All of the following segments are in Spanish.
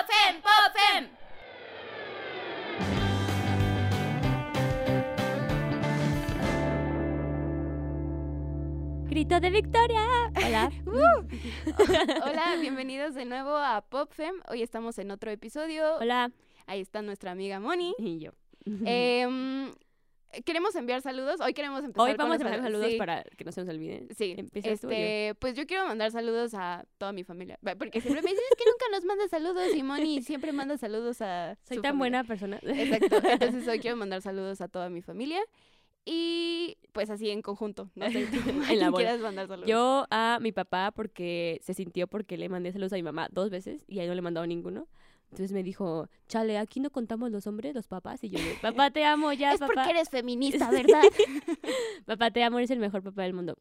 ¡Pop Fem! Grito de victoria. Hola. Hola, bienvenidos de nuevo a PopFem. Hoy estamos en otro episodio. Hola. Ahí está nuestra amiga Moni. Y yo. Em, queremos enviar saludos. Hoy queremos empezar Hoy con vamos a los mandar sal- saludos sí, para que no se nos olviden. Sí, yo. este, pues yo quiero mandar saludos a toda mi familia. Porque siempre me dicen es que nunca nos manda saludos y Moni siempre manda saludos a Soy su tan familia". buena persona. Exacto. Entonces hoy quiero mandar saludos a toda mi familia. Y pues así en conjunto. No sé, a En la quieras mandar saludos. Yo a mi papá porque se sintió porque le mandé saludos a mi mamá dos veces y a él no le he mandado ninguno. Entonces me dijo, chale, aquí no contamos los hombres, los papás. Y yo, de, papá, te amo, ya, es papá. porque eres feminista, ¿verdad? Papá, te amo, eres el mejor papá del mundo.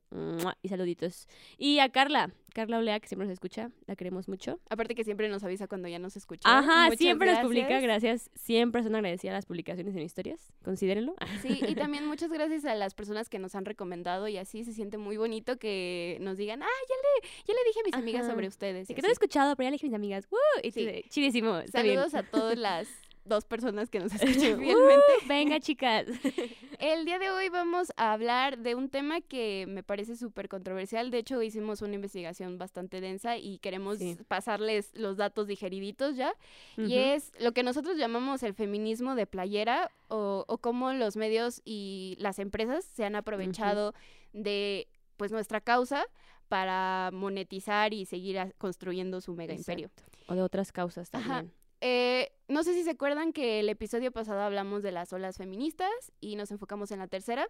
Y saluditos. Y a Carla, Carla Olea, que siempre nos escucha, la queremos mucho. Aparte que siempre nos avisa cuando ya nos escucha. Ajá, Muchas siempre nos publica, gracias. Siempre son agradecidas las publicaciones en historias. Considérenlo. Sí, y también muchas gracias a las personas que nos han recomendado y así se siente muy bonito que nos digan, ah, ya le, ya le dije a mis amigas sobre ustedes. Y que no he escuchado, pero ya le dije a mis amigas. ¡Woo! Y Sí. chidísimo. Saludos a todas las dos personas que nos escuchan ¡Uh! fielmente. venga, chicas. El día de hoy vamos a hablar de un tema que me parece súper controversial. De hecho, hicimos una investigación bastante densa y queremos Sí. pasarles los datos digeriditos ya. Y es lo que nosotros llamamos el feminismo de playera o, o cómo los medios y las empresas se han aprovechado de pues nuestra causa para monetizar y seguir construyendo su mega imperio. O de otras causas Ajá. Eh, no sé si se acuerdan que el episodio pasado hablamos de las olas feministas y nos enfocamos en la tercera.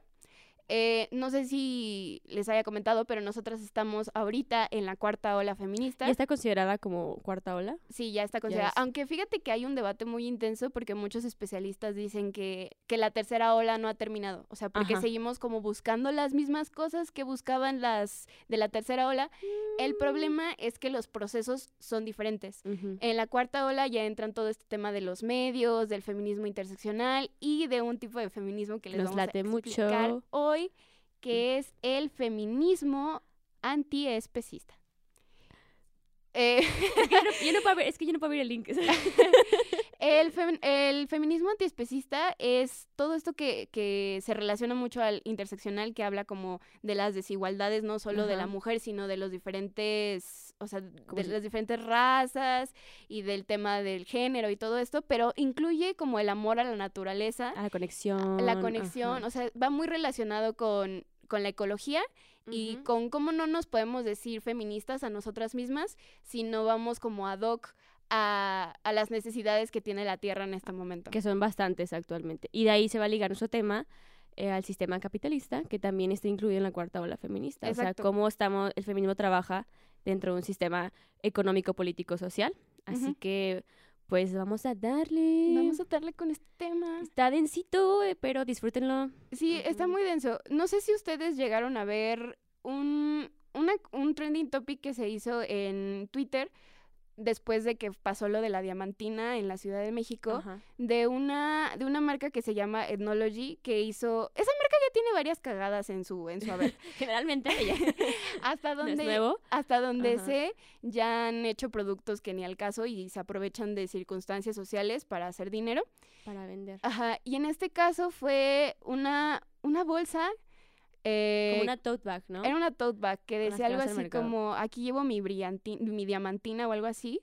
Eh, no sé si les haya comentado, pero nosotras estamos ahorita en la cuarta ola feminista. ¿Ya está considerada como cuarta ola? Sí, ya está considerada. Aunque fíjate que hay un debate muy intenso porque muchos especialistas dicen que, que la tercera ola no ha terminado. O sea, porque Ajá. seguimos como buscando las mismas cosas que buscaban las de la tercera ola. El problema es que los procesos son diferentes. En la cuarta ola ya entran todo este tema de los medios, del feminismo interseccional y de un tipo de feminismo que les Nos vamos late a explicar mucho. hoy, que es el feminismo antiespecista. Eh, yo, no, yo no puedo ver, es que yo no puedo ver el link. el, fem- el feminismo antiespecista es todo esto que, que se relaciona mucho al interseccional, que habla como de las desigualdades, no solo de la mujer, sino de los diferentes, o sea, de si- las diferentes razas y del tema del género y todo esto, pero incluye como el amor a la naturaleza, a la conexión. la conexión, ajá. o sea, va muy relacionado con, con la ecología y con cómo no nos podemos decir feministas a nosotras mismas si no vamos como ad hoc a, a las necesidades que tiene la Tierra en este momento. que son bastantes actualmente. Y de ahí se va a ligar nuestro tema eh, al sistema capitalista, que también está incluido en la cuarta ola feminista. O sea, cómo estamos, el feminismo trabaja dentro de un sistema económico, político, social. Así que, pues vamos a darle. Vamos a darle con este tema. Está densito, eh, pero disfrútenlo. Sí, está muy denso. No sé si ustedes llegaron a ver un, una- un trending topic que se hizo en Twitter después de que pasó lo de la diamantina en la Ciudad de México. Ajá. de una de una marca que se llama Ethnology que hizo esa marca ya tiene varias cagadas en su en su haber Generalmente ella hasta donde nuevo. hasta donde Ajá. sé ya han hecho productos que ni al caso y se aprovechan de circunstancias sociales para hacer dinero Para vender. ajá y en este caso fue una una bolsa eh, Como una tote bag, ¿no? era una tote bag que decía algo así como aquí llevo mi mi diamantina o algo así.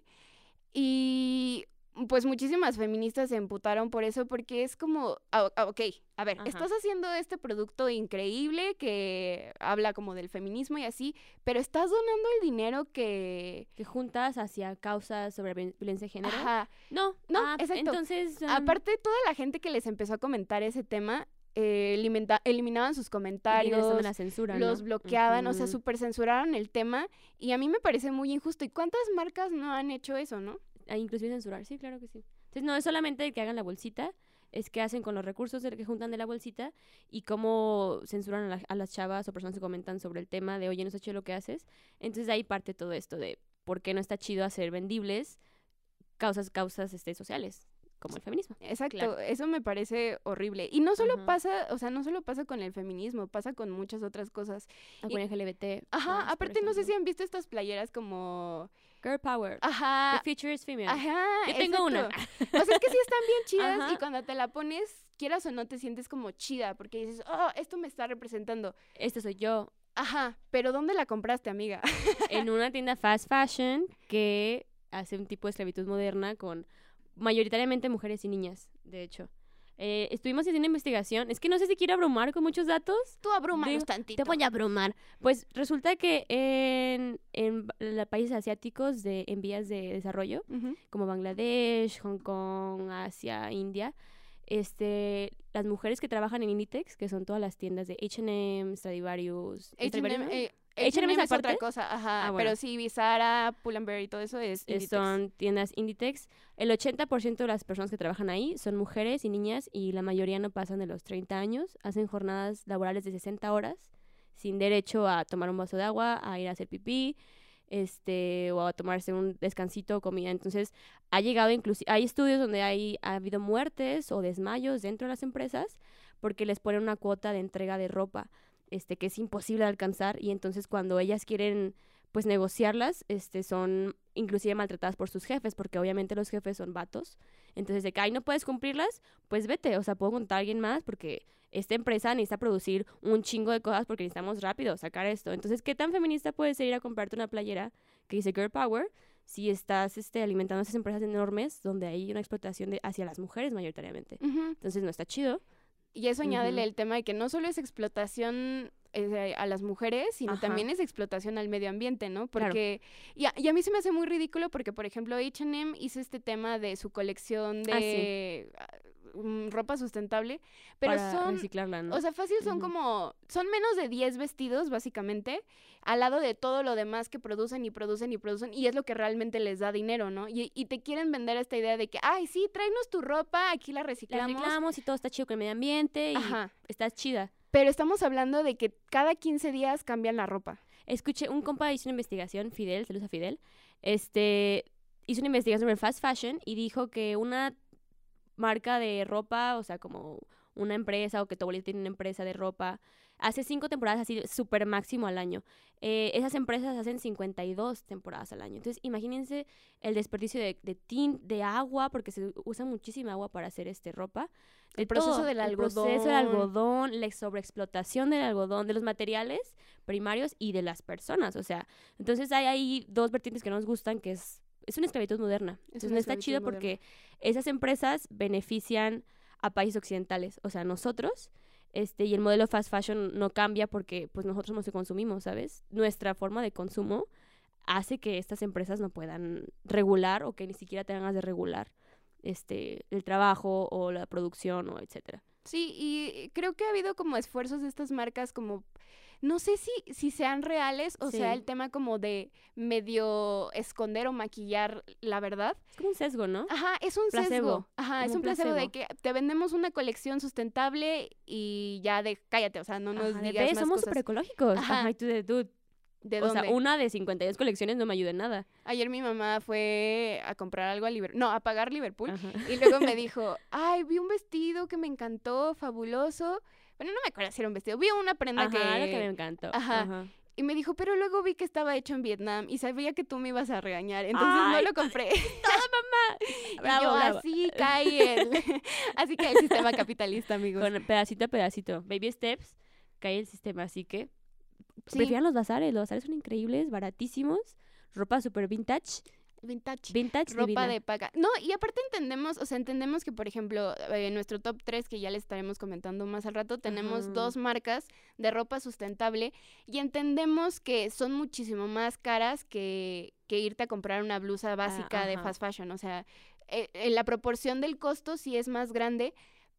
Y pues muchísimas feministas se emputaron por eso porque es como, ah, ok, a ver, Ajá. estás haciendo este producto increíble que habla como del feminismo y así, pero estás donando el dinero que... Que juntas hacia causas sobre vi- violencia de género. Ajá. No, No, ah, exacto. Entonces. um, Aparte, toda la gente que les empezó a comentar ese tema, eh, eliminaban sus comentarios, la censura, los ¿no? bloqueaban, o sea, super censuraron el tema y a mí me parece muy injusto. ¿Y cuántas marcas no han hecho eso, no? Ah, inclusive censurar, sí, claro que sí. Entonces no es solamente que hagan la bolsita, es que hacen con los recursos de- que juntan de la bolsita y cómo censuran a, la- a las chavas o personas que comentan sobre el tema de, oye, no está chido lo que haces. Entonces de ahí parte todo esto de por qué no está chido hacer vendibles causas, causas este, sociales, como el feminismo. Exacto, Claro. eso me parece horrible. Y no solo Ajá. pasa, o sea, no solo pasa con el feminismo, pasa con muchas otras cosas. O con LGBT. Ajá, más, aparte no sé si han visto estas playeras como Girl power. Ajá. The future is female. Ajá. Yo tengo una. exacto. O sea, es que sí están bien chidas y cuando te la pones, quieras o no, te sientes como chida porque dices, oh, esto me está representando. Este soy yo. Ajá, pero ¿dónde la compraste, amiga? en una tienda fast fashion que hace un tipo de esclavitud moderna con mayoritariamente mujeres y niñas, de hecho. Eh, estuvimos haciendo investigación. Es que no sé si quiero abrumar con muchos datos. Tú abrumanos tantito. Te voy a abrumar. Pues resulta que en, en los países asiáticos de, en vías de desarrollo, como Bangladesh, Hong Kong, Asia, India, este, las mujeres que trabajan en Inditex, que son todas las tiendas de H&M, Stradivarius, H&M, eh, H&M es otra cosa, ajá, Ah, bueno. pero sí, Zara, Pull&Bear y todo eso es Inditex. son tiendas Inditex. El 80% de las personas que trabajan ahí son mujeres y niñas y la mayoría no pasan de los 30 años. Hacen jornadas laborales de 60 horas sin derecho a tomar un vaso de agua, a ir a hacer pipí, este, o a tomarse un descansito o comida. Entonces, ha llegado inclusive, hay estudios donde hay, ha habido muertes o desmayos dentro de las empresas porque les ponen una cuota de entrega de ropa, este, que es imposible de alcanzar y entonces cuando ellas quieren pues negociarlas, este, son inclusive maltratadas por sus jefes, porque obviamente los jefes son vatos. Entonces, de que, ay, no puedes cumplirlas, pues vete, o sea, puedo contar a alguien más porque esta empresa necesita producir un chingo de cosas porque necesitamos rápido sacar esto. Entonces, ¿qué tan feminista puedes ir a comprarte una playera que dice Girl Power si estás este, alimentando a esas empresas enormes donde hay una explotación de, hacia las mujeres mayoritariamente? Entonces, no está chido. Y eso añádele el tema de que no solo es explotación eh, a las mujeres, sino Ajá. también es explotación al medio ambiente, ¿no? Claro. Porque, y, a, y a mí se me hace muy ridículo porque, por ejemplo, H&M hizo este tema de su colección Ah, sí. Mm, ropa sustentable, pero para son, reciclarla, ¿no? o sea, fácil son como, son menos de 10 vestidos, básicamente, al lado de todo lo demás que producen y producen y producen, y es lo que realmente les da dinero, ¿no? Y, y te quieren vender esta idea de que, ay, sí, tráenos tu ropa, aquí la la reciclamos. reciclamos y todo está chido con el medio ambiente y Ajá. está chida. Pero estamos hablando de que cada 15 días cambian la ropa. Escuché, un compa hizo una investigación, Fidel, saludos a Fidel, este, hizo una investigación sobre fast fashion y dijo que una marca de ropa, o sea, como una empresa o que tu abuelita tiene una empresa de ropa, hace cinco temporadas así súper máximo al año. Eh, esas empresas hacen 52 temporadas al año. Entonces, imagínense el desperdicio de, de tin, de agua, porque se usa muchísima agua para hacer este ropa. de El proceso todo, del El proceso del algodón. algodón, la sobreexplotación del algodón, de los materiales primarios y de las personas. O sea, entonces hay ahí dos vertientes que no nos gustan, que es, es una esclavitud moderna. Entonces no está chido moderna. porque esas empresas benefician a países occidentales, o sea, nosotros, este, y el modelo fast fashion no cambia porque pues nosotros los que consumimos, ¿sabes? Nuestra forma de consumo hace que estas empresas no puedan regular o que ni siquiera tengan ganas de regular este el trabajo o la producción o etcétera. Sí, y creo que ha habido como esfuerzos de estas marcas como, no sé si, si sean reales o sea el tema como de medio esconder o maquillar la verdad. Es como un sesgo, ¿no? Ajá, es un Placebo, sesgo. Ajá, es un placebo, de que te vendemos una colección sustentable y ya de, cállate, o sea, no nos Ajá, digas "Ve, más somos súper ecológicos. Ajá. Ajá, y tú de dude. ¿De o dónde? sea, una de 52 colecciones no me ayuda en nada. Ayer mi mamá fue a comprar algo a Liverpool, no, a pagar Liverpool. Ajá. Y luego me dijo, ay, vi un vestido que me encantó, fabuloso. Bueno, no me acuerdo si era un vestido, vi una prenda Ajá, que... lo que me encantó. Ajá. Ajá. Y me dijo, pero luego vi que estaba hecho en Vietnam y sabía que tú me ibas a regañar, entonces Ay, no lo compré. y Bravo, yo, bravo. así cae el, así cae el sistema capitalista, amigos. Con pedacito a pedacito. Baby steps, cae el sistema. Así que Sí, prefieran los bazares. Los bazares son increíbles, baratísimos. Ropa super vintage. Vintage. Vintage ropa divina. de paga. No, y aparte entendemos, o sea, entendemos que, por ejemplo, eh, en nuestro top 3, que ya les estaremos comentando más al rato, tenemos dos marcas de ropa sustentable y entendemos que son muchísimo más caras que, que irte a comprar una blusa básica de fast fashion. O sea, eh, eh, la proporción del costo sí es más grande.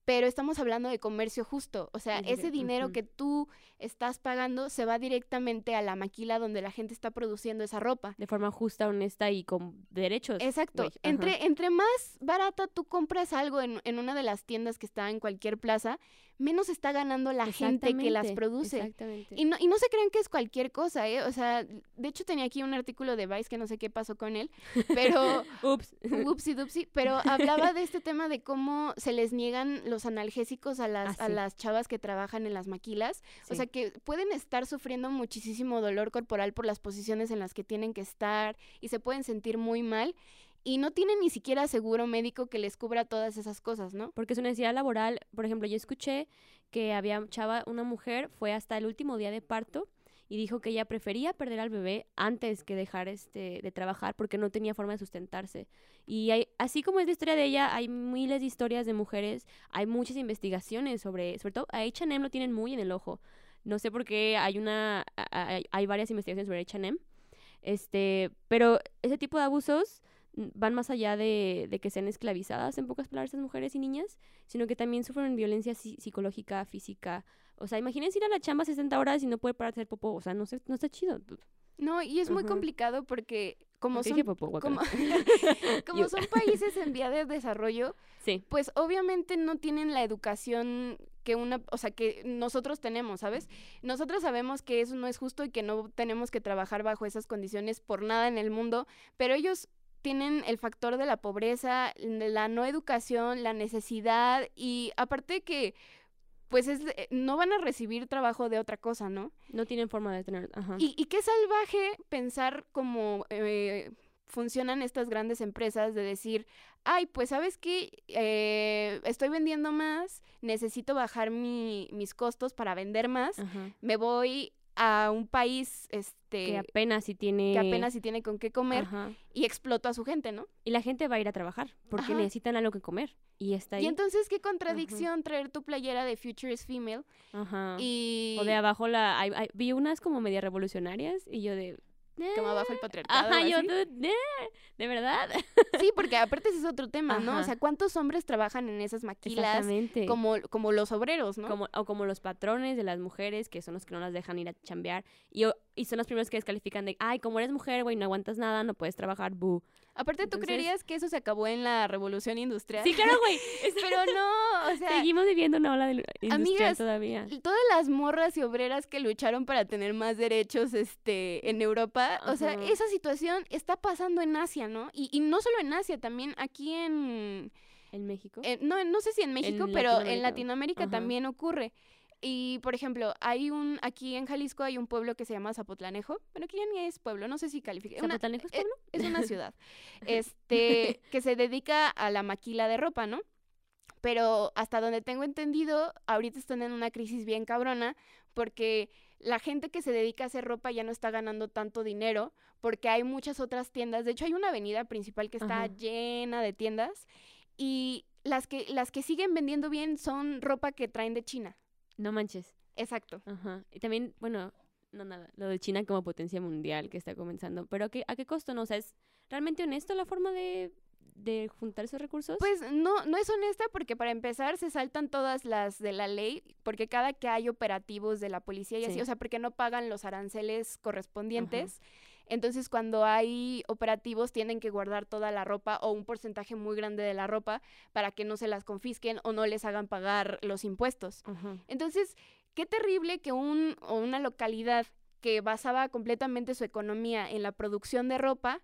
Pero estamos hablando de comercio justo. O sea, Sí, ese dinero que tú estás pagando se va directamente a la maquila donde la gente está produciendo esa ropa. De forma justa, honesta y con derechos. Exacto. Entre, entre más barata tú compras algo en, en una de las tiendas que está en cualquier plaza, menos está ganando la gente que las produce. Exactamente. Y no, y no se crean que es cualquier cosa, ¿eh? O sea, de hecho tenía aquí un artículo de Vice que no sé qué pasó con él, pero Ups. Upsi dupsi, pero hablaba de este tema de cómo se les niegan los analgésicos a las, a las chavas que trabajan en las maquilas. O sea, que pueden estar sufriendo muchísimo dolor corporal por las posiciones en las que tienen que estar y se pueden sentir muy mal y no tienen ni siquiera seguro médico que les cubra todas esas cosas, ¿no? Porque su necesidad laboral, por ejemplo, yo escuché que había chava, una mujer fue hasta el último día de parto y dijo que ella prefería perder al bebé antes que dejar este de trabajar porque no tenía forma de sustentarse. Y hay, así como es la historia de ella, hay miles de historias de mujeres, hay muchas investigaciones sobre, sobre todo a H&M lo tienen muy en el ojo. No sé por qué hay una hay, hay varias investigaciones sobre H&M. Este, pero ese tipo de abusos van más allá de, de que sean esclavizadas, en pocas palabras, esas mujeres y niñas, sino que también sufren violencia psi- psicológica, física. O sea, imagínense ir a la chamba 60 horas y no poder parar de hacer popó. O sea, no, sé, no está chido. No, y es muy Ajá. complicado porque como son, popó, como, son países en vía de desarrollo, Sí, pues obviamente no tienen la educación que una, o sea, que nosotros tenemos, ¿sabes? Nosotros sabemos que eso no es justo y que no tenemos que trabajar bajo esas condiciones por nada en el mundo, pero ellos tienen el factor de la pobreza, de la no educación, la necesidad y aparte que pues es de- no van a recibir trabajo de otra cosa, ¿no? no tienen forma de tener... Ajá. Y, y qué salvaje pensar cómo eh, funcionan estas grandes empresas de decir, ay, pues sabes qué, Eh, estoy vendiendo más, necesito bajar mi- mis costos para vender más, Ajá. me voy a un país este, Que apenas si tiene... que apenas si tiene con qué comer Ajá. y exploto a su gente, ¿no? Y la gente va a ir a trabajar porque Ajá. necesitan algo que comer. Y está ahí. Y entonces qué contradicción traer tu playera de Future is Female Ajá. y O de abajo la... vi unas como media revolucionarias y yo de... como abajo el patriarcado. Ajá, yo de... ¿De verdad? Sí, porque aparte ese es otro tema, ¿no? O sea, ¿cuántos hombres trabajan en esas maquilas? Exactamente. como, como los obreros, ¿no? Como, o como los patrones de las mujeres, que son los que no las dejan ir a chambear. Y, y son los primeros que descalifican de, ay, como eres mujer, güey, no aguantas nada, no puedes trabajar, bu. Aparte, ¿tú Entonces- creerías que eso se acabó en la revolución industrial? Sí, claro, güey. Pero no, o sea, Seguimos viviendo una ola de industrial Amigas, todavía. todas las morras y obreras que lucharon para tener más derechos este, en Europa, o sea, esa situación está pasando en Asia, ¿no? Y, y no solo en Asia, también aquí en, En México. no, no sé si en México, En pero en Latinoamérica. Latinoamérica Ajá. también ocurre. Y, por ejemplo, hay un, aquí en Jalisco hay un pueblo que se llama Zapotlanejo, bueno, que ya ni es pueblo, no sé si califica. ¿Zapotlanejo es eh, pueblo? es una ciudad, este, que se dedica a la maquila de ropa, ¿no? Pero hasta donde tengo entendido, ahorita están en una crisis bien cabrona porque la gente que se dedica a hacer ropa ya no está ganando tanto dinero porque hay muchas otras tiendas. De hecho, hay una avenida principal que está Ajá. llena de tiendas y las que, las que siguen vendiendo bien son ropa que traen de China. No manches. Exacto. Ajá. Y también, bueno, no nada, lo de China como potencia mundial que está comenzando. Pero ¿qué, ¿a qué costo? No, o sea, ¿es realmente honesto la forma de, de juntar esos recursos? Pues no, no es honesta porque para empezar se saltan todas las de la ley, porque cada que hay operativos de la policía y así, Sí. o sea, porque no pagan los aranceles correspondientes. Entonces, cuando hay operativos, tienen que guardar toda la ropa o un porcentaje muy grande de la ropa para que no se las confisquen o no les hagan pagar los impuestos. Entonces, qué terrible que un, o una localidad que basaba completamente su economía en la producción de ropa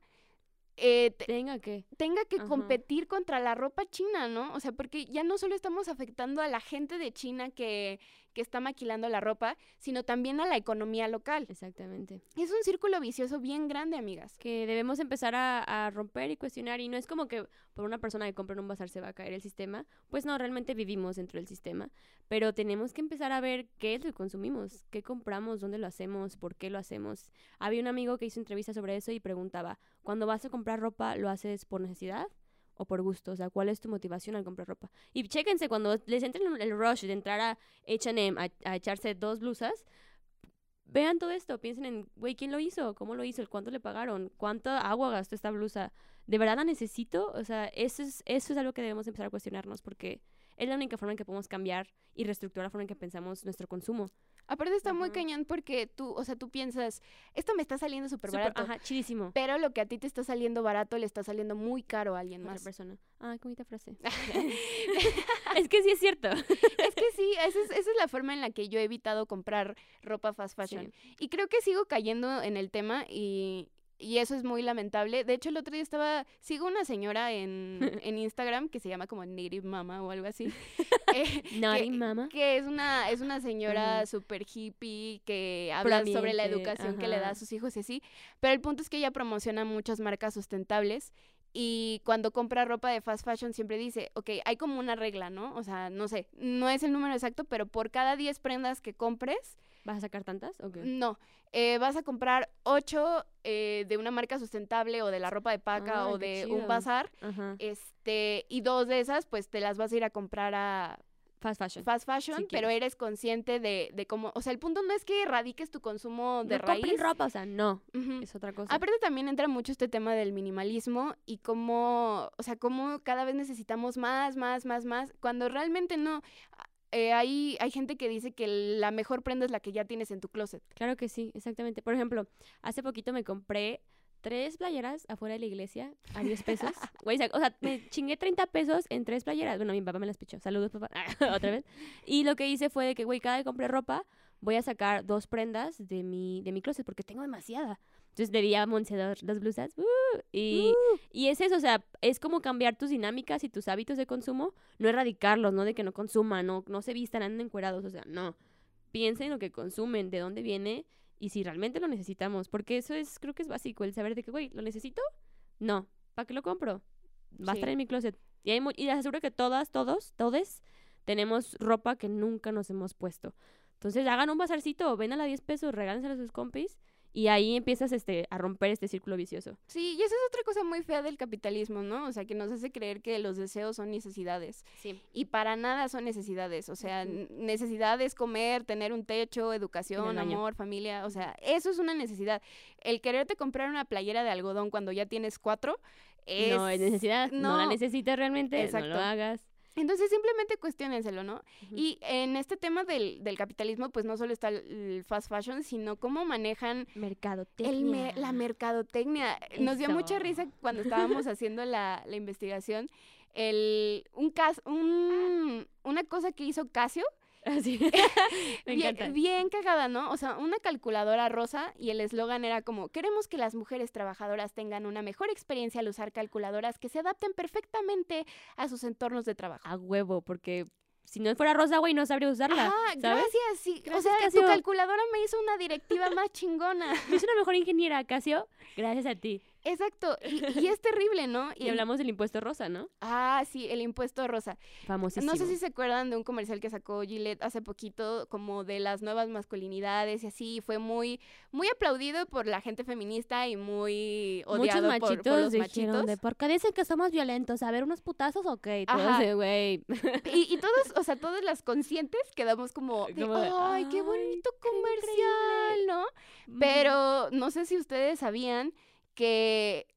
eh, te- Tenga que. tenga que Ajá. competir contra la ropa china, ¿no? O sea, porque ya no solo estamos afectando a la gente de China que, que está maquilando la ropa, sino también a la economía local. Exactamente. Es un círculo vicioso bien grande, amigas. que debemos empezar a, a romper y cuestionar y no es como que por una persona que compra en un bazar se va a caer el sistema, pues no, realmente vivimos dentro del sistema, pero tenemos que empezar a ver qué es lo que consumimos, qué compramos, dónde lo hacemos, por qué lo hacemos. Había un amigo que hizo entrevista sobre eso y preguntaba, cuando vas a comprar ropa, ¿lo haces por necesidad? O por gusto, o sea, ¿cuál es tu motivación al comprar ropa? Y chéquense, cuando les entren el rush de entrar a HM a, a echarse dos blusas, vean todo esto, piensen en, güey, ¿quién lo hizo? ¿Cómo lo hizo? ¿El ¿Cuánto le pagaron? ¿Cuánta agua gastó esta blusa? ¿De verdad la necesito? O sea, eso es, eso es algo que debemos empezar a cuestionarnos porque es la única forma en que podemos cambiar y reestructurar la forma en que pensamos nuestro consumo. Aparte está muy cañón porque tú, o sea, tú piensas, esto me está saliendo súper barato. Ajá, chidísimo. Pero lo que a ti te está saliendo barato le está saliendo muy caro a alguien Otra más. persona. Ay, qué bonita frase. es que sí es cierto. Es que sí, esa es, esa es la forma en la que yo he evitado comprar ropa fast fashion. Y creo que sigo cayendo en el tema y, y eso es muy lamentable. De hecho, el otro día estaba, sigo una señora en, en Instagram que se llama como Native Mama o algo así. eh, Naughty que- mama. que es una, es una señora Ujú. súper hippie que habla sobre la educación que le da a sus hijos y así. Pero el punto es que ella promociona muchas marcas sustentables y cuando compra ropa de fast fashion siempre dice, ok, hay como una regla, ¿no? O sea, no sé, no es el número exacto, pero por cada 10 prendas que compres, ¿Vas a sacar tantas? ¿O qué? no, eh, vas a comprar 8 de una marca sustentable o de la ropa de paca Ay, o de un bazar, Ajá. este, y dos de esas, pues te las vas a ir a comprar a Fast fashion. fast fashion, Si pero eres consciente de, de cómo, o sea, el punto no es que erradiques tu consumo de no raíz. ropa, o sea, no. Es otra cosa. Aparte también entra mucho este tema del minimalismo y cómo, o sea, cómo cada vez necesitamos más, más, más, más, cuando realmente no. Eh, hay, hay gente que dice que la mejor prenda es la que ya tienes en tu closet. Claro que sí, exactamente. Por ejemplo, hace poquito me compré tres playeras afuera de la iglesia a 10 pesos. Güey, o sea, me chingué 30 pesos en tres playeras. Bueno, mi papá me las pichó. Saludos, papá. Otra vez. Y lo que hice fue de que, güey, cada vez que compré ropa, voy a sacar dos prendas de mi, de mi closet porque tengo demasiada. Entonces le di a dos blusas. ¡uh! y, y es eso, o sea, es como cambiar tus dinámicas y tus hábitos de consumo, no erradicarlos, no de que no consuman, no, no se vistan, anden encuerados, o sea, no. Piensen en lo que consumen, de dónde viene y si realmente lo necesitamos, porque eso es, creo que es básico, el saber de que, güey, ¿lo necesito? No. ¿Para qué lo compro? Va a estar en mi closet. Y, hay y les aseguro que todas, todos, todes, tenemos ropa que nunca nos hemos puesto. Entonces hagan un bazarcito, vendan a 10 pesos, regálensela a sus compis y ahí empiezas este, a romper este círculo vicioso. Sí, y esa es otra cosa muy fea del capitalismo, ¿no? O sea, que nos hace creer que los deseos son necesidades. Sí. Y para nada son necesidades. O sea, necesidad es comer, tener un techo, educación, amor, familia. O sea, eso es una necesidad. El quererte comprar una playera de algodón cuando ya tienes cuatro es... No es necesidad, no, la no. necesitas realmente, no Exacto. lo hagas. Entonces simplemente cuestionenselo, ¿no? Y en este tema del, del capitalismo, pues no solo está el, fast fashion, sino cómo manejan Mercadotecnia. el me- la mercadotecnia. Nos dio mucha risa cuando estábamos haciendo la, la investigación. El, un, cas- un- una cosa que hizo Casio, Así. Me bien, encanta. bien cagada, ¿no? O sea, una calculadora rosa y el eslogan era como, queremos que las mujeres trabajadoras tengan una mejor experiencia al usar calculadoras que se adapten perfectamente a sus entornos de trabajo. A huevo, porque si no fuera rosa, güey, no sabría usarla. Ah, gracias, sí. o sea, Casio. tu calculadora me hizo una directiva más chingona. Yo soy una mejor ingeniera, Casio, gracias a ti. Exacto, y, y es terrible, ¿no? Y hablamos del impuesto rosa, ¿no? Ah, sí, el impuesto rosa. Famosísimo. No sé si se acuerdan de un comercial que sacó Gillette hace poquito, como de las nuevas masculinidades y así, y fue muy, muy aplaudido por la gente feminista y muy Muchos odiado por- machitos por, los dijeron machitos. de, ¿por qué dicen que somos violentos? A ver, unos putazos, de, güey. Y, y todos, o sea, todas las conscientes quedamos como, de, Como de, ay, qué "Ay, bonito qué comercial, ¿no? Pero no sé si ustedes sabían que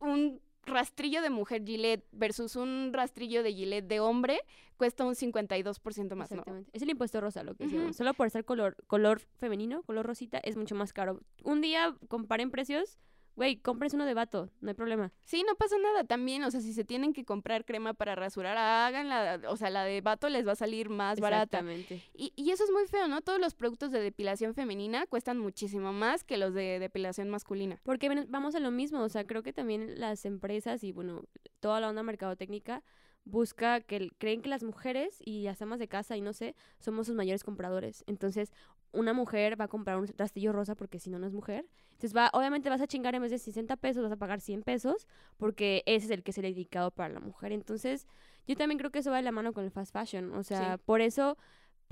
un rastrillo de mujer Gillette versus un rastrillo de Gillette de hombre cuesta un 52% más, ¿no? Exactamente. Es el impuesto rosa lo que hicieron. Solo por ser color, color femenino, color rosita, es mucho más caro. Un día comparen precios, güey, compres uno de vato, no hay problema. Sí, no pasa nada también, o sea, si se tienen que comprar crema para rasurar, háganla, o sea, la de vato les va a salir más barata. Exactamente. Y, y eso es muy feo, ¿no? Todos los productos de depilación femenina cuestan muchísimo más que los de depilación masculina. Porque vamos a lo mismo, o sea, creo que también las empresas y bueno, toda la onda mercadotécnica busca que creen que las mujeres y las amas de casa y no sé, somos sus mayores compradores. Entonces, una mujer va a comprar un rastrillo rosa porque si no no es mujer. Entonces, va obviamente vas a chingar en vez de 60 pesos, vas a pagar 100 pesos porque ese es el que es el dedicado para la mujer. Entonces, yo también creo que eso va de la mano con el fast fashion, o sea, Sí. por eso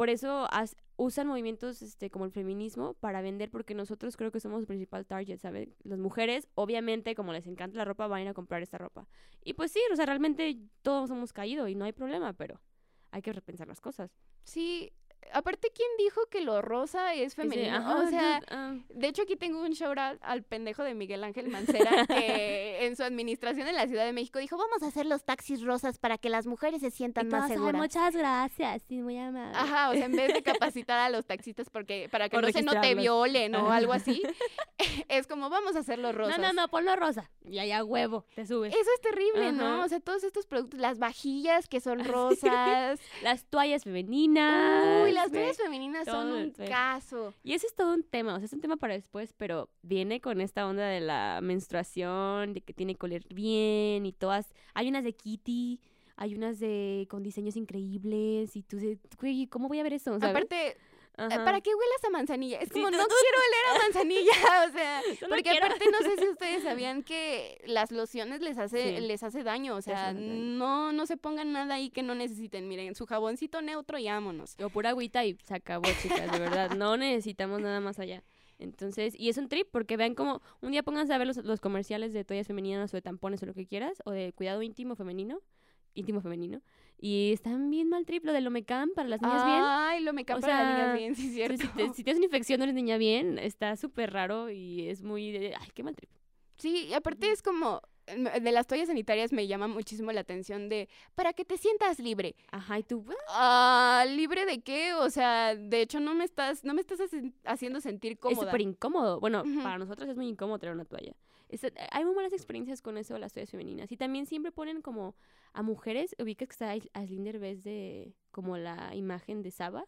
por eso usan movimientos este, como el feminismo para vender, porque nosotros creo que somos el principal target, ¿sabes? Las mujeres, obviamente, como les encanta la ropa, van a ir a comprar esta ropa. Y pues sí, o sea, realmente todos hemos caído y no hay problema, pero hay que repensar las cosas. Sí, aparte, ¿quién dijo que lo rosa es femenino? ajá, o sea, ah, de hecho aquí tengo un shout out al pendejo de Miguel Ángel Mancera que en su administración en la Ciudad de México dijo, vamos a hacer los taxis rosas para que las mujeres se sientan y más todos, "Ay, seguras. muchas gracias, sí, muy amable. Ajá, o sea, en vez de capacitar a los taxistas porque para que Por no se no te violen o algo así, es como vamos a hacerlos rosas. No, no, no, ponlo rosa. Y allá huevo, te subes. Eso es terrible, ¿no? O sea, todos estos productos, las vajillas que son rosas. Las toallas femeninas. Uy, las güey. toallas femeninas son un caso. Y ese es todo un tema, o sea, es un tema para después, pero viene con esta onda de la menstruación, de que tiene que oler bien y todas. Hay unas de Kitty, hay unas de con diseños increíbles y tú ¿cómo voy a ver eso? ¿sabes? Aparte, Ajá. ¿para qué huelas a manzanilla? Es como, no quiero oler a manzanilla, o sea, Solo porque quiero- aparte no sé si ustedes sabían que las lociones les hace, Sí. les hace daño, o sea, no, no se pongan nada ahí que no necesiten, miren, su jaboncito neutro y vámonos. O pura agüita y se acabó, chicas, de verdad. No necesitamos nada más allá. Entonces, y es un trip porque vean como un día pónganse a ver los, los comerciales de toallas femeninas o de tampones o lo que quieras, o de cuidado íntimo femenino, íntimo femenino, y están bien mal trip lo del Omecam para las niñas bien. Ay, lo me O para las niñas bien, sí, es cierto. Si, te- si tienes una infección no eres niña bien, está súper raro y es muy de, ay, qué mal trip. Sí, y aparte es como, de las toallas sanitarias me llama muchísimo la atención de, para que te sientas libre. Ajá, y tú, Ah, ¿libre de qué? O sea, de hecho no me estás, no me estás haciendo sentir es cómoda. súper incómodo. Bueno, para nosotros es muy incómodo traer una toalla. Eh, hay muy malas experiencias con eso de las toallas femeninas. Y también siempre ponen como a mujeres, ubicas que está Ais- Aislinn Derbez de como la imagen de Saba,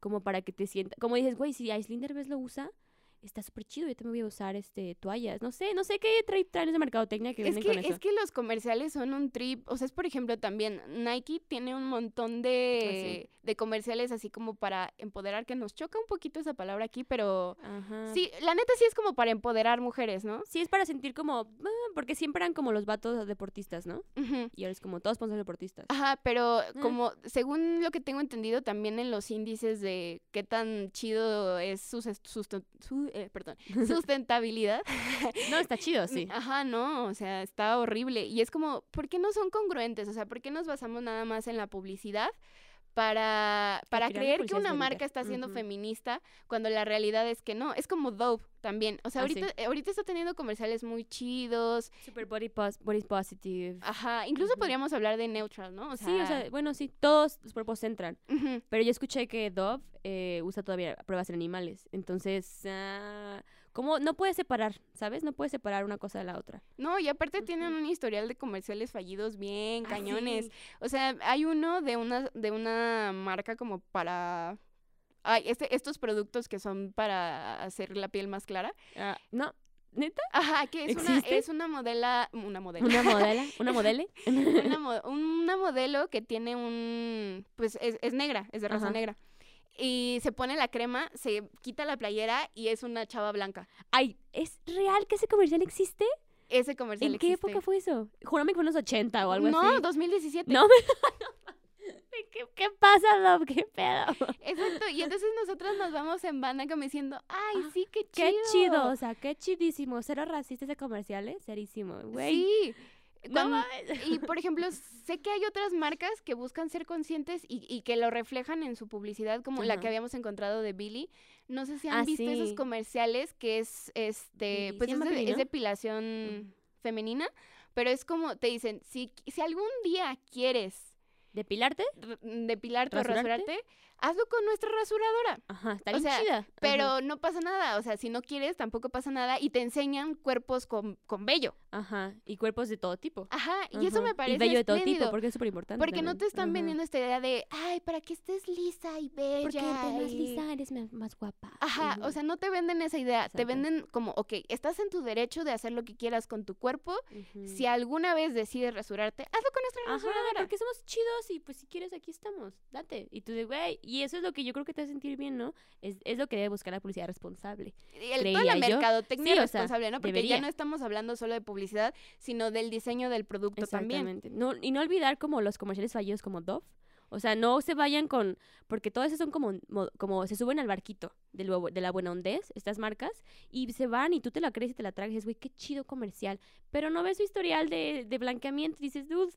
como para que te sientas, como dices, güey, si Aislinn Derbez lo usa, está súper chido, yo también voy a usar este toallas. No sé, no sé qué trae, traen de mercadotecnia que Es vienen que, con eso. es que los comerciales son un trip. O sea, es por ejemplo también Nike tiene un montón Ah, de, de comerciales así como para empoderar, que nos choca un poquito esa palabra aquí, pero Ajá. sí, la neta sí es como para empoderar mujeres, ¿no? Sí, es para sentir como, ah, porque siempre eran como los vatos deportistas, ¿no? Ujú. Y ahora es como todos sponsors deportistas. Ajá, pero Ah. como según lo que tengo entendido también en los índices de qué tan chido es su, susten- su- eh, perdón, sustentabilidad. No, está chido, sí. Ajá, no, o sea, está horrible. Y es como, ¿por qué no son congruentes? O sea, ¿por qué nos basamos nada más en la publicidad? Para, para creer que una marca está siendo feminista cuando la realidad es que no. Es como Dove también. O sea, Ah, ahorita, ahorita está teniendo comerciales muy chidos. Super body, pos body positive. Ajá, incluso podríamos hablar de Neutral, ¿no? O sea, sí, o sea, bueno, sí, todos los cuerpos entran. Pero yo escuché que Dove eh, usa todavía pruebas en animales. Entonces, ¿cómo? No puedes separar, ¿sabes? No puedes separar una cosa de la otra. No, y aparte tienen un historial de comerciales fallidos bien Ah, cañones. sí. O sea, hay uno de una, de una marca como para... Ay, este, estos productos que son para hacer la piel más clara. Ah, no, ¿neta? Ajá, que es una, es una modela, una modelo. ¿Una modela? ¿Una modele? una, mo- una modelo que tiene un, pues es, es negra, es de raza Ajá. negra. Y se pone la crema, se quita la playera y es una chava blanca. Ay, ¿es real que ese comercial existe? Ese comercial ¿En qué existe. época fue eso? Júrame que fue en los 80 o algo no, así. 2017. No, ¿Qué, ¿Qué pasa, Love? ¿Qué pedo? Exacto, y entonces nosotros nos vamos en banda como diciendo, ay, Ah, sí, qué chido. Qué chido, o sea, qué chidísimo. Cero racistas de comerciales, serísimo, güey. Sí. Y por ejemplo, sé que hay otras marcas que buscan ser conscientes y, y que lo reflejan en su publicidad, como la que habíamos encontrado de Billy. No sé si han Ah, visto esos comerciales que es este, pues ¿Se es, es depilación femenina, pero es como te dicen, si, si algún día quieres ¿Depilarte? r- depilarte o ¿Rasurarte? rasurarte, hazlo con nuestra rasuradora. Ajá, está O bien sea, chida. Ajá. Pero no pasa nada, o sea, si no quieres tampoco pasa nada y te enseñan cuerpos con, con vello. Ajá, y cuerpos de todo tipo. Ajá, y eso me parece Y bello de todo tipo, porque es súper importante. porque no te están Ajá. vendiendo esta idea de, ay, para que estés lisa y bella. Porque entre más y-". lisa eres más, guapa. Ajá, o sea, no te venden esa idea, te venden como, ok, estás en tu derecho de hacer lo que quieras con tu cuerpo, si alguna vez decides rasurarte, hazlo con nuestra Ajá, rasuradora. porque somos chidos y pues si quieres aquí estamos, date. Y tú de, güey, y eso es lo que yo creo que te hace sentir bien, ¿no? Es, es lo que debe buscar la publicidad responsable. Y el- toda la yo. mercadotecnia Sí, o sea, responsable, ¿no? Porque debería. ya no estamos hablando solo de publicidad, sino del diseño del producto también. Exactamente. No, y no olvidar como los comerciales fallidos como Dove. O sea, no se vayan con... Porque todos esos son como, mo- como se suben al barquito del de la buena hondez, estas marcas, y se van y tú te la crees y te la dices, güey, qué chido comercial. Pero no ves su historial de, de blanqueamiento y dices, dude,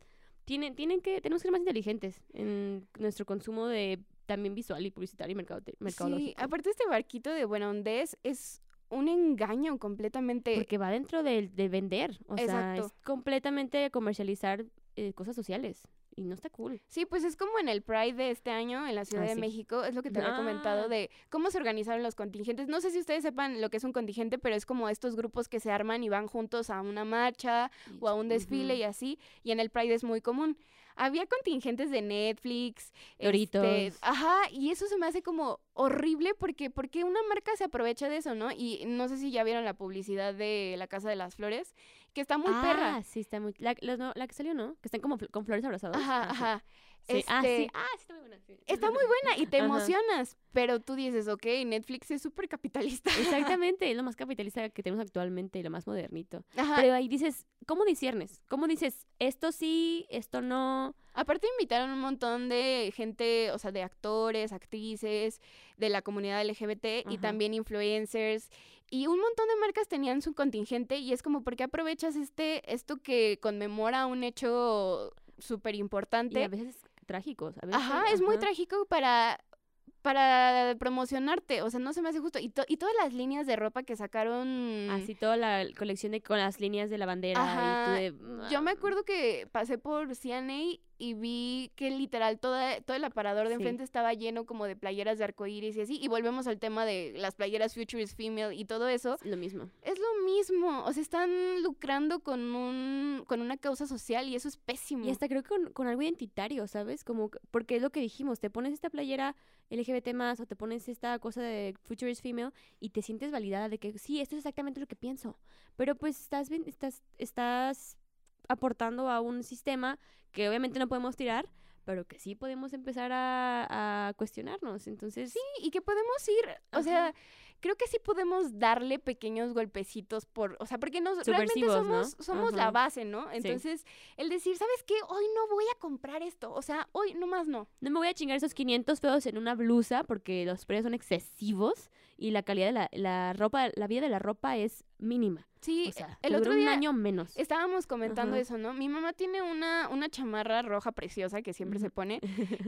tienen, tienen que, tenemos que ser más inteligentes en nuestro consumo de también visual y publicitario y mercado mercadológico. Sí, aparte este barquito de Buena Ondés es un engaño completamente. Porque va dentro de, de vender, o sea, es completamente comercializar eh, cosas sociales y no está cool. Sí, pues es como en el Pride de este año en la Ciudad Ah, de sí. México, es lo que te había comentado Ah. de cómo se organizaron los contingentes. No sé si ustedes sepan lo que es un contingente, pero es como estos grupos que se arman y van juntos a una marcha o a un desfile y así, y en el Pride es muy común. Había contingentes de Netflix, Doritos. este, ajá, y eso se me hace como horrible porque porque una marca se aprovecha de eso, ¿no? Y no sé si ya vieron la publicidad de la Casa de las Flores, que está muy ah, perra. sí, está muy... La, la- no, la que salió, ¿no? Que están como fl- con flores abrazados. Ajá, Ah, ajá. Sí, Ah, sí. Este, Ah, sí, está muy buena. sí. Está muy buena y te Ajá. emocionas, pero tú dices, ok, Netflix es súper capitalista. Exactamente, es lo más capitalista que tenemos actualmente y lo más modernito. Ajá. Pero ahí dices, ¿cómo disiernes? ¿Cómo dices, esto sí, esto no? Aparte invitaron un montón de gente, o sea, de actores, actrices, de la comunidad LGBT y Ajá. también influencers. Y un montón de marcas tenían su contingente y es como, ¿por qué aprovechas este, esto que conmemora un hecho súper Y importante? a veces trágicos. A veces, Ajá, es muy trágico para para promocionarte, o sea, no se me hace justo. Y, to- y todas las líneas de ropa que sacaron... Así toda la colección de con las líneas de la bandera Ajá, y tú de... Yo me acuerdo que pasé por CNA y vi que literal toda, todo el aparador de Sí. enfrente estaba lleno como de playeras de arcoíris y así. Y volvemos al tema de las playeras Futurist Female y todo eso. Es lo mismo. Es lo mismo. O sea, están lucrando con un con una causa social y eso es pésimo. Y hasta creo que con, con algo identitario, ¿sabes? Como, que- porque es lo que dijimos, te pones esta playera LGBT más o te pones esta cosa de Futurist Female y te sientes validada de que sí, esto es exactamente lo que pienso. Pero pues estás, estás, estás aportando a un sistema que obviamente no podemos tirar, pero que sí podemos empezar a, a cuestionarnos. Entonces, Sí, y que podemos ir, o Ajá. sea, creo que sí podemos darle pequeños golpecitos por, o sea, porque nos realmente somos, somos la base, ¿no? Entonces, el decir, ¿sabes qué? Hoy no voy a comprar esto, o sea, hoy nomás no. no me voy a chingar esos 500 pesos en una blusa porque los precios son excesivos y la calidad de la, la ropa, la vida de la ropa es mínima. Sí, O sea, el otro día un año menos. estábamos comentando Ajá. eso, ¿no? Mi mamá tiene una, una chamarra roja preciosa que siempre se pone,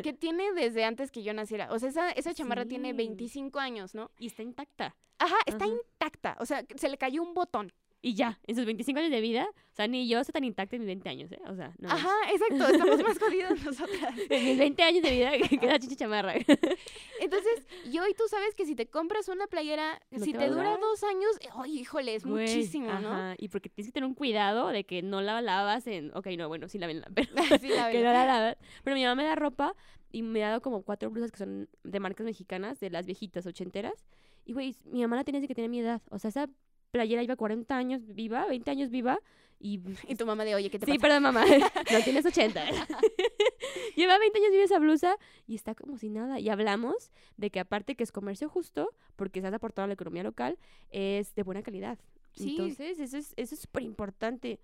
que tiene desde antes que yo naciera. O sea, esa, esa chamarra tiene Sí. 25 años, ¿no? y está intacta. Ajá, está Ajá. intacta. O sea, se le cayó un botón. Y ya, en sus 25 años de vida, o sea, ni yo estoy tan intacta en mis 20 años, ¿eh? O sea, no. Ajá, exacto, estamos más jodidas nosotras. En mis 20 años de vida que queda chicha chamarra. Entonces, yo y tú sabes que si te compras una playera, No si te te, dura dos años, ¡ay, híjole! Es Güey, muchísimo, ¿no? Ajá, y porque tienes que tener un cuidado de que no la lavas en... Ok, no, bueno, sí la ven, pero Sí, la que no la lavas. Pero mi mamá me da ropa y me ha dado como cuatro blusas que son de marcas mexicanas, de las viejitas ochenteras. Y, güey, mi mamá la tiene desde que tenía mi edad. O sea, esa playera iba 40 años viva, 20 años viva, y Y tu mamá de, oye, ¿qué te Sí, pasa? perdón, mamá. No tienes 80. Lleva 20 años vive esa blusa y está como si nada. Y hablamos de que aparte que es comercio justo, porque estás aportando a la economía local, es de buena calidad. Sí. Entonces, eso es eso es súper importante.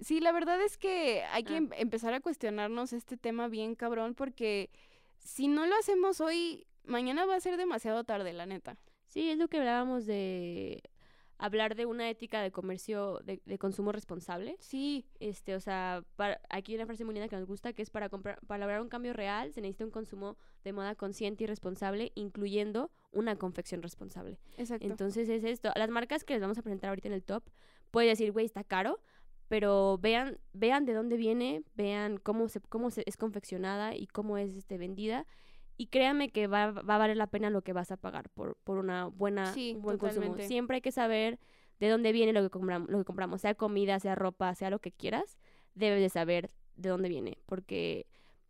Sí, la verdad es que hay que Ah. em- empezar a cuestionarnos este tema bien cabrón porque si no lo hacemos hoy, mañana va a ser demasiado tarde, la neta. Sí, es lo que hablábamos de hablar de una ética de comercio, de, de consumo responsable. Sí, Este, o sea, para, aquí hay una frase muy linda que nos gusta, que es para comprar, para lograr un cambio real se necesita un consumo de moda consciente y responsable, incluyendo una confección responsable. exacto. Entonces es esto. Las marcas que les vamos a presentar ahorita en el top, puede decir, güey, está caro, pero vean, vean de dónde viene, vean cómo se, cómo se, es confeccionada y cómo es este vendida. Y créanme que va, va a valer la pena lo que vas a pagar por, por una buena, Sí, un buen consumo. Siempre hay que saber de dónde viene lo que compramos, lo que compramos, sea comida, sea ropa, sea lo que quieras, debes de saber de dónde viene, porque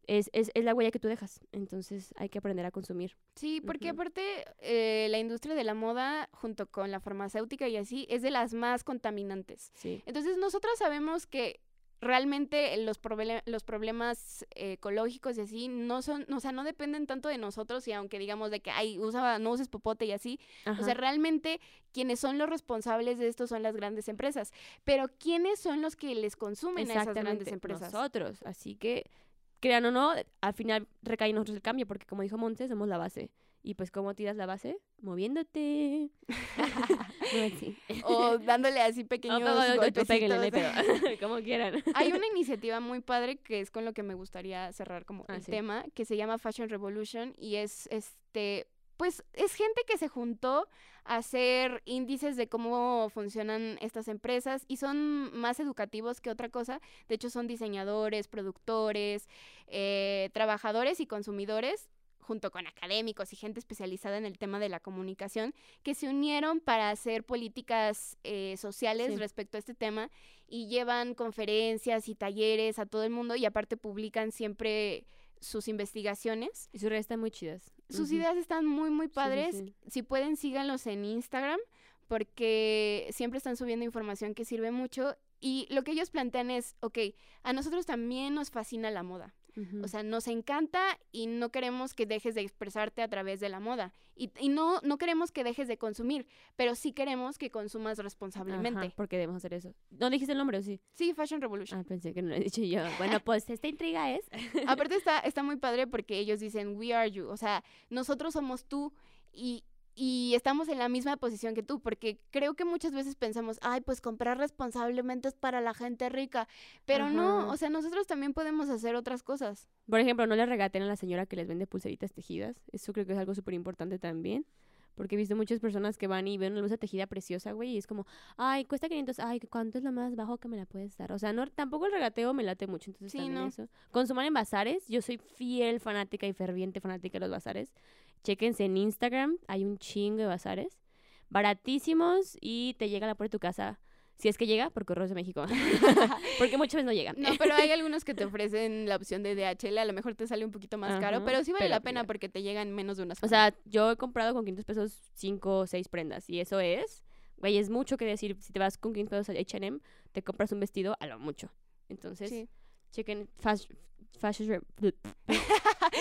es, es, es la huella que tú dejas. Entonces hay que aprender a consumir. Sí, porque aparte eh, la industria de la moda junto con la farmacéutica y así es de las más contaminantes. Sí. Entonces nosotras sabemos que realmente los, proble- los problemas eh, ecológicos y así no son, o sea, no dependen tanto de nosotros y aunque digamos de que, ay, usa, no uses popote y así, o sea, realmente quienes son los responsables de esto son las grandes empresas. Pero ¿quiénes son los que les consumen a esas grandes empresas? Nosotros. Así que, crean o no, al final recae en nosotros el cambio, porque como dijo Montes, somos la base. Y pues, ¿cómo tiras la base? Moviéndote. Así. o dándole así pequeños no, no, no, golpecitos. hay pedo. como quieran. Hay una iniciativa muy padre que es con lo que me gustaría cerrar como Ah, el sí. tema, que se llama Fashion Revolution y es este, pues es gente que se juntó a hacer índices de cómo funcionan estas empresas y son más educativos que otra cosa. De hecho, son diseñadores, productores, eh, trabajadores y consumidores junto con académicos y gente especializada en el tema de la comunicación, que se unieron para hacer políticas eh, sociales Sí. respecto a este tema y llevan conferencias y talleres a todo el mundo y aparte publican siempre sus investigaciones. Y sus redes están muy chidas. Sus ideas están muy, muy sí, padres. sí. Si pueden, síganlos en Instagram porque siempre están subiendo información que sirve mucho. Y lo que ellos plantean es, ok, a nosotros también nos fascina la moda. Ujú. O sea, nos encanta y no queremos que dejes de expresarte a través de la moda. Y, y no, no queremos que dejes de consumir, pero sí queremos que consumas responsablemente. Ajá, porque debemos hacer eso. ¿No dijiste el nombre o sí? Sí, Fashion Revolution. Ah, pensé que no lo he dicho yo. Bueno, pues esta intriga es. Aparte está, está muy padre porque ellos dicen, we are you. O sea, nosotros somos tú y, y estamos en la misma posición que tú. Porque creo que muchas veces pensamos, ay, pues comprar responsablemente es para la gente rica. Pero no, o sea, nosotros también podemos hacer otras cosas. Por ejemplo, no le regaten a la señora que les vende pulseritas tejidas. Eso creo que es algo súper importante también. Porque he visto muchas personas que van y ven una blusa tejida preciosa, güey, y es como, ay, cuesta 500, ay, ¿cuánto es lo más bajo que me la puedes dar? O sea, no, tampoco el regateo me late mucho, entonces Sí, también no. eso. Consuman en bazares, yo soy fiel fanática y ferviente fanática de los bazares. Chéquense en Instagram, hay un chingo de bazares, baratísimos y te llega a la puerta de tu casa. Si es que llega, por correos de México. Porque muchas veces no llegan. No, pero hay algunos que te ofrecen la opción de DHL. A lo mejor te sale un poquito más caro, pero sí vale pero la pena ya. porque te llegan en menos de unas O sea, yo he comprado con 500 pesos 5 o 6 prendas. Y eso es, güey, es mucho que decir. Si te vas con 500 pesos a H&M, te compras un vestido a lo mucho. Entonces, Sí. chequen fas- Fashion... Re-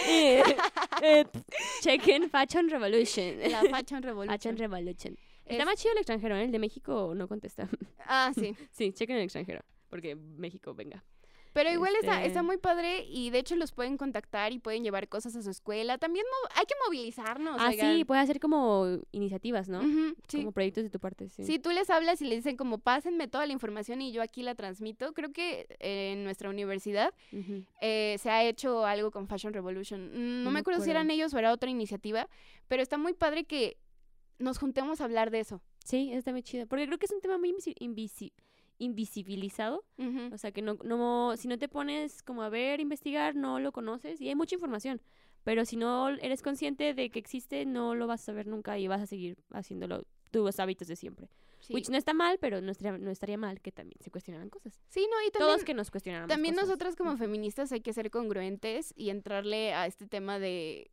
Eh, eh, chequen Fashion Revolution. La Fashion Revolution. Fashion Revolution. Es- Está más chido el extranjero, ¿eh? El de México no contesta. Ah, sí. sí, chequen el extranjero. Porque México, venga. Pero igual está, está Este- muy padre y de hecho los pueden contactar y pueden llevar cosas a su escuela. También hay que movilizarnos. ah, oigan. sí, puedes hacer como iniciativas, ¿no? Sí. Como proyectos de tu parte, sí. Sí, tú les hablas y les dicen como pásenme toda la información y yo aquí la transmito. Creo que eh, en nuestra universidad eh, se ha hecho algo con Fashion Revolution. Mm, No, No me acuerdo si eran ellos o era otra iniciativa, pero está muy padre que nos juntemos a hablar de eso. Sí, está muy chido. Porque creo que es un tema muy invisi- invisi- invisibilizado. Ujú. O sea, que no, no, si no te pones como a ver, investigar, no lo conoces. Y hay mucha información. Pero si no eres consciente de que existe, no lo vas a saber nunca y vas a seguir haciéndolo tus hábitos de siempre. Sí. Which no está mal, pero no estaría, no estaría mal que también se cuestionaran cosas. Sí, no, y también, Todos que nos cuestionáramos también cosas. nosotras como feministas hay que ser congruentes y entrarle a este tema de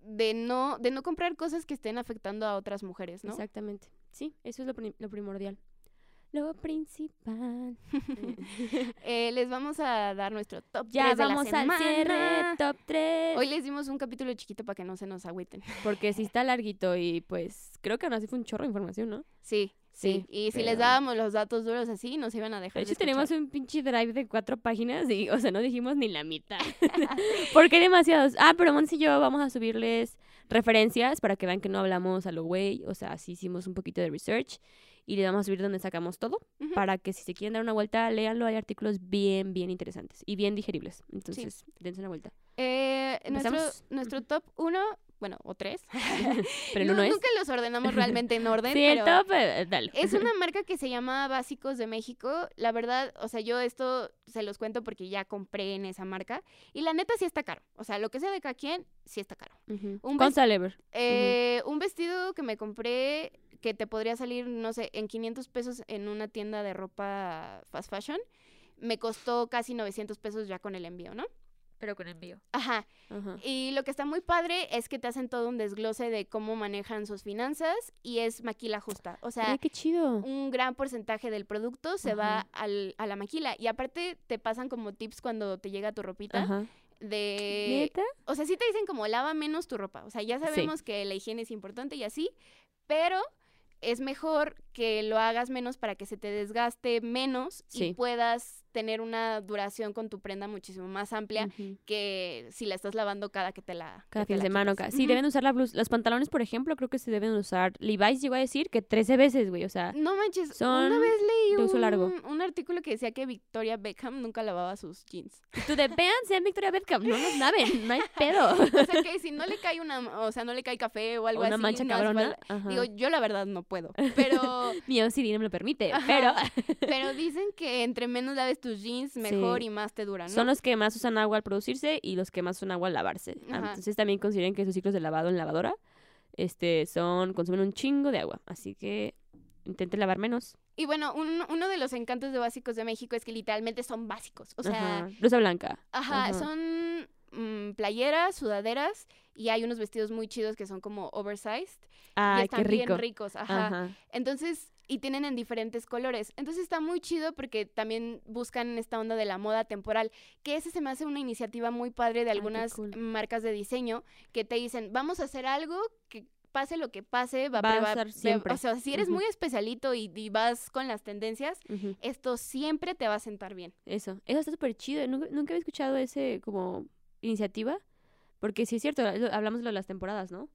de no de no comprar cosas que estén afectando a otras mujeres, ¿no? Exactamente. Sí, eso es lo, pri- lo primordial. Lo principal. Eh, les vamos a dar nuestro top ya 3 de la vamos al semana. cierre, top 3. Hoy les dimos un capítulo chiquito para que no se nos agüiten. Porque sí está larguito y pues creo que aún así fue un chorro de información, ¿no? Sí, sí. Sí, Y si les dábamos los datos duros así, nos iban a dejar De de hecho, tenemos un pinche drive de cuatro páginas y, o sea, no dijimos ni la mitad. Porque demasiados. Ah, pero Mons y yo vamos a subirles referencias para que vean que no hablamos a lo güey. O sea, sí hicimos un poquito de research y les vamos a subir donde sacamos todo para que si se quieren dar una vuelta, léanlo. Hay artículos bien, bien interesantes y bien digeribles. Entonces, dense una vuelta. Eh, nuestro, nuestro top 1, bueno, o 3. Pero uno es. Nunca los ordenamos realmente en orden. Sí, el top, eh, dale. Es una marca que se llama Básicos de México. La verdad, o sea, yo esto se los cuento porque ya compré en esa marca. Y la neta sí está caro. O sea, lo que sea de cada quien, sí está caro. Ujú. un ¿Cuánto bes- sale, Ever? Eh, Un vestido que me compré que te podría salir, no sé, en 500 pesos en una tienda de ropa fast fashion, me costó casi 900 pesos ya con el envío, ¿no? Pero con envío. Ajá. Ajá. Y lo que está muy padre es que te hacen todo un desglose de cómo manejan sus finanzas y es maquila justa. O sea, Ay, qué chido. un gran porcentaje del producto se va al, a la maquila. Y aparte te pasan como tips cuando te llega tu ropita Ajá. de... ¿Neta? O sea, sí te dicen como lava menos tu ropa. O sea, ya Sí. sabemos que la higiene es importante y así, pero es mejor que lo hagas menos para que se te desgaste menos y puedas tener una duración con tu prenda muchísimo más amplia que si la estás lavando cada que te la Cada que te fin de la o ca- Sí, deben usar la blusa. Los pantalones, por ejemplo, creo que se deben usar. Levi's llegó a decir que 13 veces, güey. O sea, No manches, Son una vez leí de uso un, largo. un artículo que decía que Victoria Beckham nunca lavaba sus jeans. y tú de vean, sean Victoria Beckham. No nos laven, no hay pedo. O sea que si no le cae una, o sea, no le cae café o algo Una así. mancha cabrona. Ajá. Digo, yo la verdad no puedo. Pero, Mi OCD no me lo permite. Pero pero dicen que entre menos laves tus jeans, mejor Sí. y más te duran, ¿no? son los que más usan agua al producirse y los que más usan agua al lavarse. Ajá. Entonces también consideren que sus ciclos de lavado en lavadora este, son consumen un chingo de agua. Así que intenten lavar menos. Y bueno, un- uno de los encantos de Básicos de México es que literalmente son básicos. O sea, Ajá. Blusa blanca. Ajá, Ajá. son mm, playeras, sudaderas y hay unos vestidos muy chidos que son como oversized y Ay, están qué rico. bien ricos, ajá. Ajá. Entonces, y tienen en diferentes colores. Entonces está muy chido porque también buscan esta onda de la moda temporal, que ese se me hace una iniciativa muy padre de algunas cool. marcas de diseño que te dicen, vamos a hacer algo que pase lo que pase, va, Va a ve- siempre. O sea, si eres muy especialito y, y vas con las tendencias, esto siempre te va a sentar bien. Eso, eso está súper chido. Nunca, nunca había escuchado ese como iniciativa. Porque sí es cierto, hablamos de las temporadas, ¿no?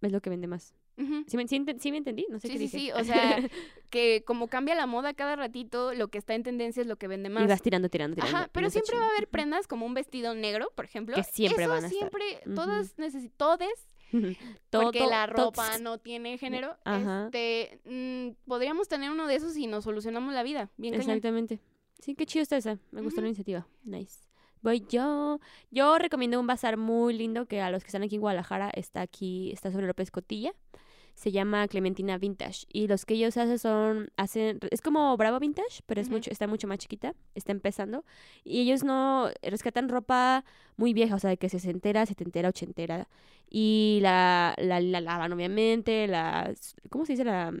Es lo que vende más. Ujú. ¿Sí me, sí me entendí? No sé Sí, qué sí, dije. sí, o sea, que como cambia la moda cada ratito, lo que está en tendencia es lo que vende y más. vas tirando, tirando, tirando. Ajá, y pero siempre va a haber prendas como un vestido negro, por ejemplo. Que siempre Eso van a estar. siempre, Ujú. todas todes, Todo- porque todo- la todo- ropa no tiene género. Ajá. Este, mm, podríamos tener uno de esos y nos solucionamos la vida. Bien cañón. Exactamente. Sí, qué chido está esa. Me gustó Ujú. la iniciativa. Nice. Voy yo. Yo recomiendo un bazar muy lindo que a los que están aquí en Guadalajara está aquí, está sobre López Cotilla. Se llama Clementina Vintage. Y los que ellos hacen son, hacen, es como Bravo Vintage, pero es mucho, está mucho más chiquita, está empezando. Y ellos no rescatan ropa muy vieja, o sea, de que sesentera, setentera, ochentera. Y la, la, la lavan, obviamente, la, ¿cómo se dice? La,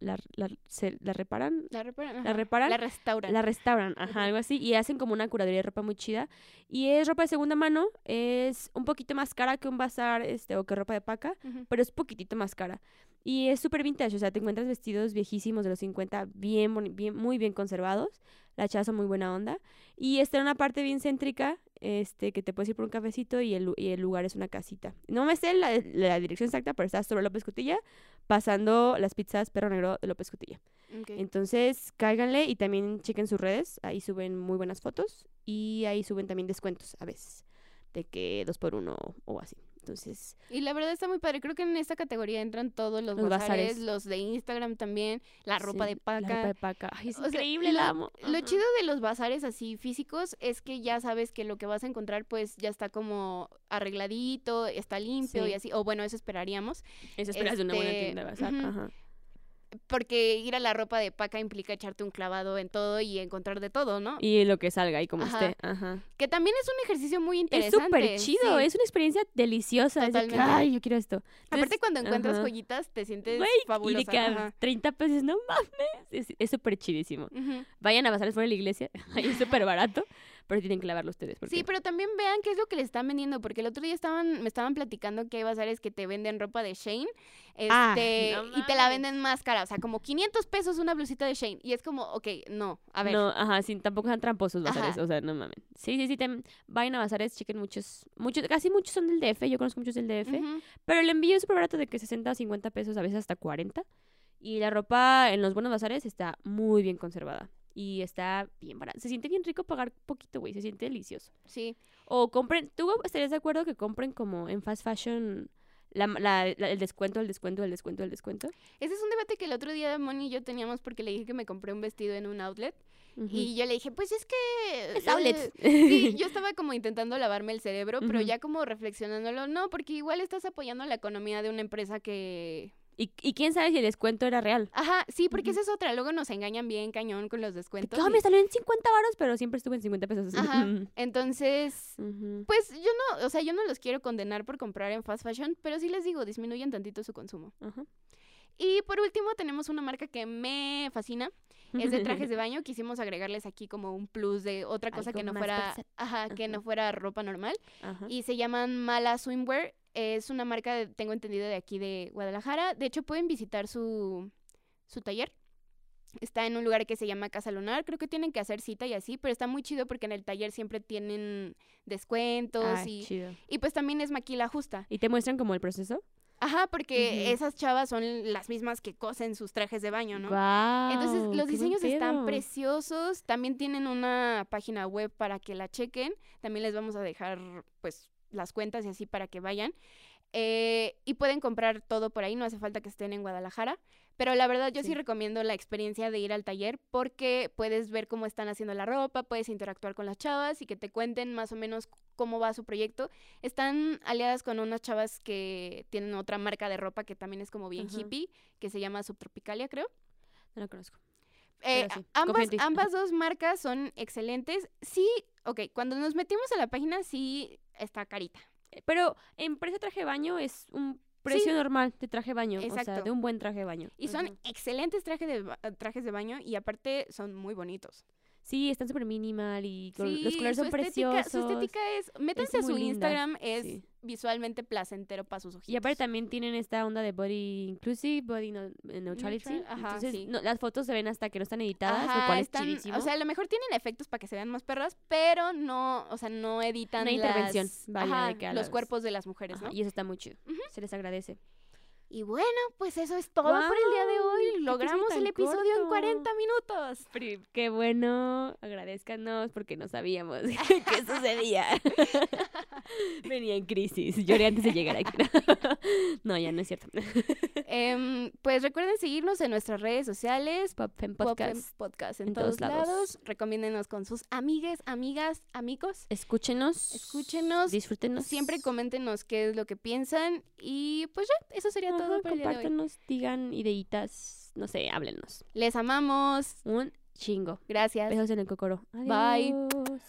la, la, se- la reparan, La reparan. ¿La reparan? La restauran. la restauran, ajá, algo así, y hacen como una curaduría de ropa muy chida. Y es ropa de segunda mano, es un poquito más cara que un bazar, este, o que ropa de paca, pero es poquitito más cara. Y es súper vintage, o sea, te encuentras vestidos viejísimos de los 50, bien, muy bien conservados. Las chavas son muy buena onda. Y está en una parte bien céntrica, este, que te puedes ir por un cafecito y el, lu- y el lugar es una casita. No me sé la, la dirección exacta, pero está sobre López Cotilla, pasando las pizzas Perro Negro de López Cotilla. Ok. Entonces, cáiganle y también chequen sus redes. Ahí suben muy buenas fotos y ahí suben también descuentos a veces. De que dos por uno o así. Entonces, Y la verdad está muy padre. Creo que en esta categoría entran todos los, Los bazares, bazares. los de Instagram también, la ropa sí, de paca. La ropa de paca. Ay, es O sea, increíble, lo, la amo. Lo chido de los bazares así físicos es que ya sabes que lo que vas a encontrar pues ya está como arregladito, está limpio Sí. y así, o bueno, eso esperaríamos, Eso esperas de una buena este, tienda de bazar. Ajá. Porque ir a la ropa de paca implica echarte un clavado en todo y encontrar de todo, ¿no? Y lo que salga ahí como Ajá. esté. Ajá. Que también es un ejercicio muy Es interesante. súper chido. sí. Es una experiencia deliciosa. es de que, Totalmente. Ay, yo quiero esto. Aparte cuando encuentras ajá. joyitas te sientes Güey, fabulosa. Y de que a ajá. 30 pesos, no mames. Es es súper chidísimo. Vayan a bazares fuera de la iglesia. Ahí es súper barato. Pero tienen que lavarlo ustedes. Porque... Sí, pero también vean qué es lo que le están vendiendo, porque el otro día estaban, me estaban platicando que hay bazares que te venden ropa de Shane, este, Ah, no y te la venden más cara, o sea, como 500 pesos una blusita de Shane, y es como, ok, no, a ver, No, ajá, sí, tampoco son tramposos bazares, Ajá. o sea, no mames. Sí, sí, sí, vayan a bazares, chequen muchos, muchos, casi muchos son del DF, yo conozco muchos del DF, ujú, pero el envío es súper barato de que 60 o 50 pesos, a veces hasta 40. Y la ropa en los buenos bazares está muy bien conservada. Y está bien barata. Se siente bien rico pagar poquito, güey. Se siente delicioso. sí, O compren, ¿tú estarías de acuerdo que compren como en fast fashion la, la- la- el descuento, el descuento, el descuento, el descuento? ese es un debate que el otro día Moni y yo teníamos porque le dije que me compré un vestido en un outlet, y yo le dije, pues es que... Es outlet. Sí, yo estaba como intentando lavarme el cerebro, pero ya como reflexionándolo, no, porque igual estás apoyando la economía de una empresa que ¿Y, y quién sabe si el descuento era real? Ajá, sí, porque esa es otra. Luego nos engañan bien cañón con los De descuentos. "Ah, y- me salió en 50 varos, pero siempre estuve en 50 pesos. Ajá. Entonces, pues yo no, o sea, yo no los quiero condenar por comprar en fast fashion, pero sí les digo, disminuyen tantito su consumo. Ajá. Y por último, tenemos una marca que me fascina. Es de trajes de baño. Quisimos agregarles aquí como un plus de otra cosa que no fuera, ajá, que no fuera ropa normal. Ajá. Y se llaman Mala Swimwear. Es una marca, de- tengo entendido, de aquí de Guadalajara. De hecho, pueden visitar su, su taller. Está en un lugar que se llama Casa Lunar. Creo que tienen que hacer cita y así, pero está muy chido porque en el taller siempre tienen descuentos Ah, y, chido. y pues también es maquila justa. ¿Y te muestran como el proceso? Ajá, porque esas chavas son las mismas que cosen sus trajes de baño, ¿no? Guau, Entonces, los diseños están preciosos. También tienen una página web para que la chequen. También les vamos a dejar, pues, las cuentas y así para que vayan. Eh, y pueden comprar todo por ahí, no hace falta que estén en Guadalajara. Pero la verdad, yo sí. Sí. recomiendo la experiencia de ir al taller porque puedes ver cómo están haciendo la ropa, puedes interactuar con las chavas y que te cuenten más o menos cómo va su proyecto. Están aliadas con unas chavas que tienen otra marca de ropa que también es como bien Ajá. hippie, que se llama Subtropicalia, creo. No lo conozco. Eh, sí, ambas, ambas dos marcas son excelentes. Sí, ok, cuando nos metimos a la página sí está carita. Eh, Pero en precio de traje de baño es un precio normal de traje de baño. O sea, Exacto. de un buen traje de baño. Y son excelentes trajes de, trajes de baño y aparte son muy bonitos. Sí, están súper minimal y los colores son preciosos. Su estética es, métanse a su linda, Instagram, es sí. visualmente placentero para sus ojitos. Y aparte también tienen esta onda de body inclusive, body no- eh, neutrality. Neutral, ajá, Entonces, sí. no, las fotos se ven hasta que no están editadas, lo cual están- es chidísimo. O sea, a lo mejor tienen efectos para que se vean más perras, pero no, o sea, no editan hay intervención, vaya, ajá, de que a los cuerpos de las mujeres, ¿no? Y eso está muy chido. Se les agradece. Y bueno, pues eso es todo por el día de hoy. Logramos el episodio en corto. 40 minutos. Pri- Qué bueno, agradezcanos porque no sabíamos qué sucedía. Venía en crisis, lloré antes de llegar aquí. no, ya no es cierto. Em, pues recuerden seguirnos en nuestras redes sociales. Pop Fem Pop Podcast. Podcast en, en todos, todos lados. lados. Recomiéndenos con sus amigues, amigas, amigos. Escúchenos. Escúchenos. Disfrútenos. Siempre coméntenos qué es lo que piensan. Y pues ya, eso sería todo Ajá, por compártanos, digan ideitas, no sé, háblenos. Les amamos. Un chingo. Gracias. Besos en el cocoro. Bye. Adiós.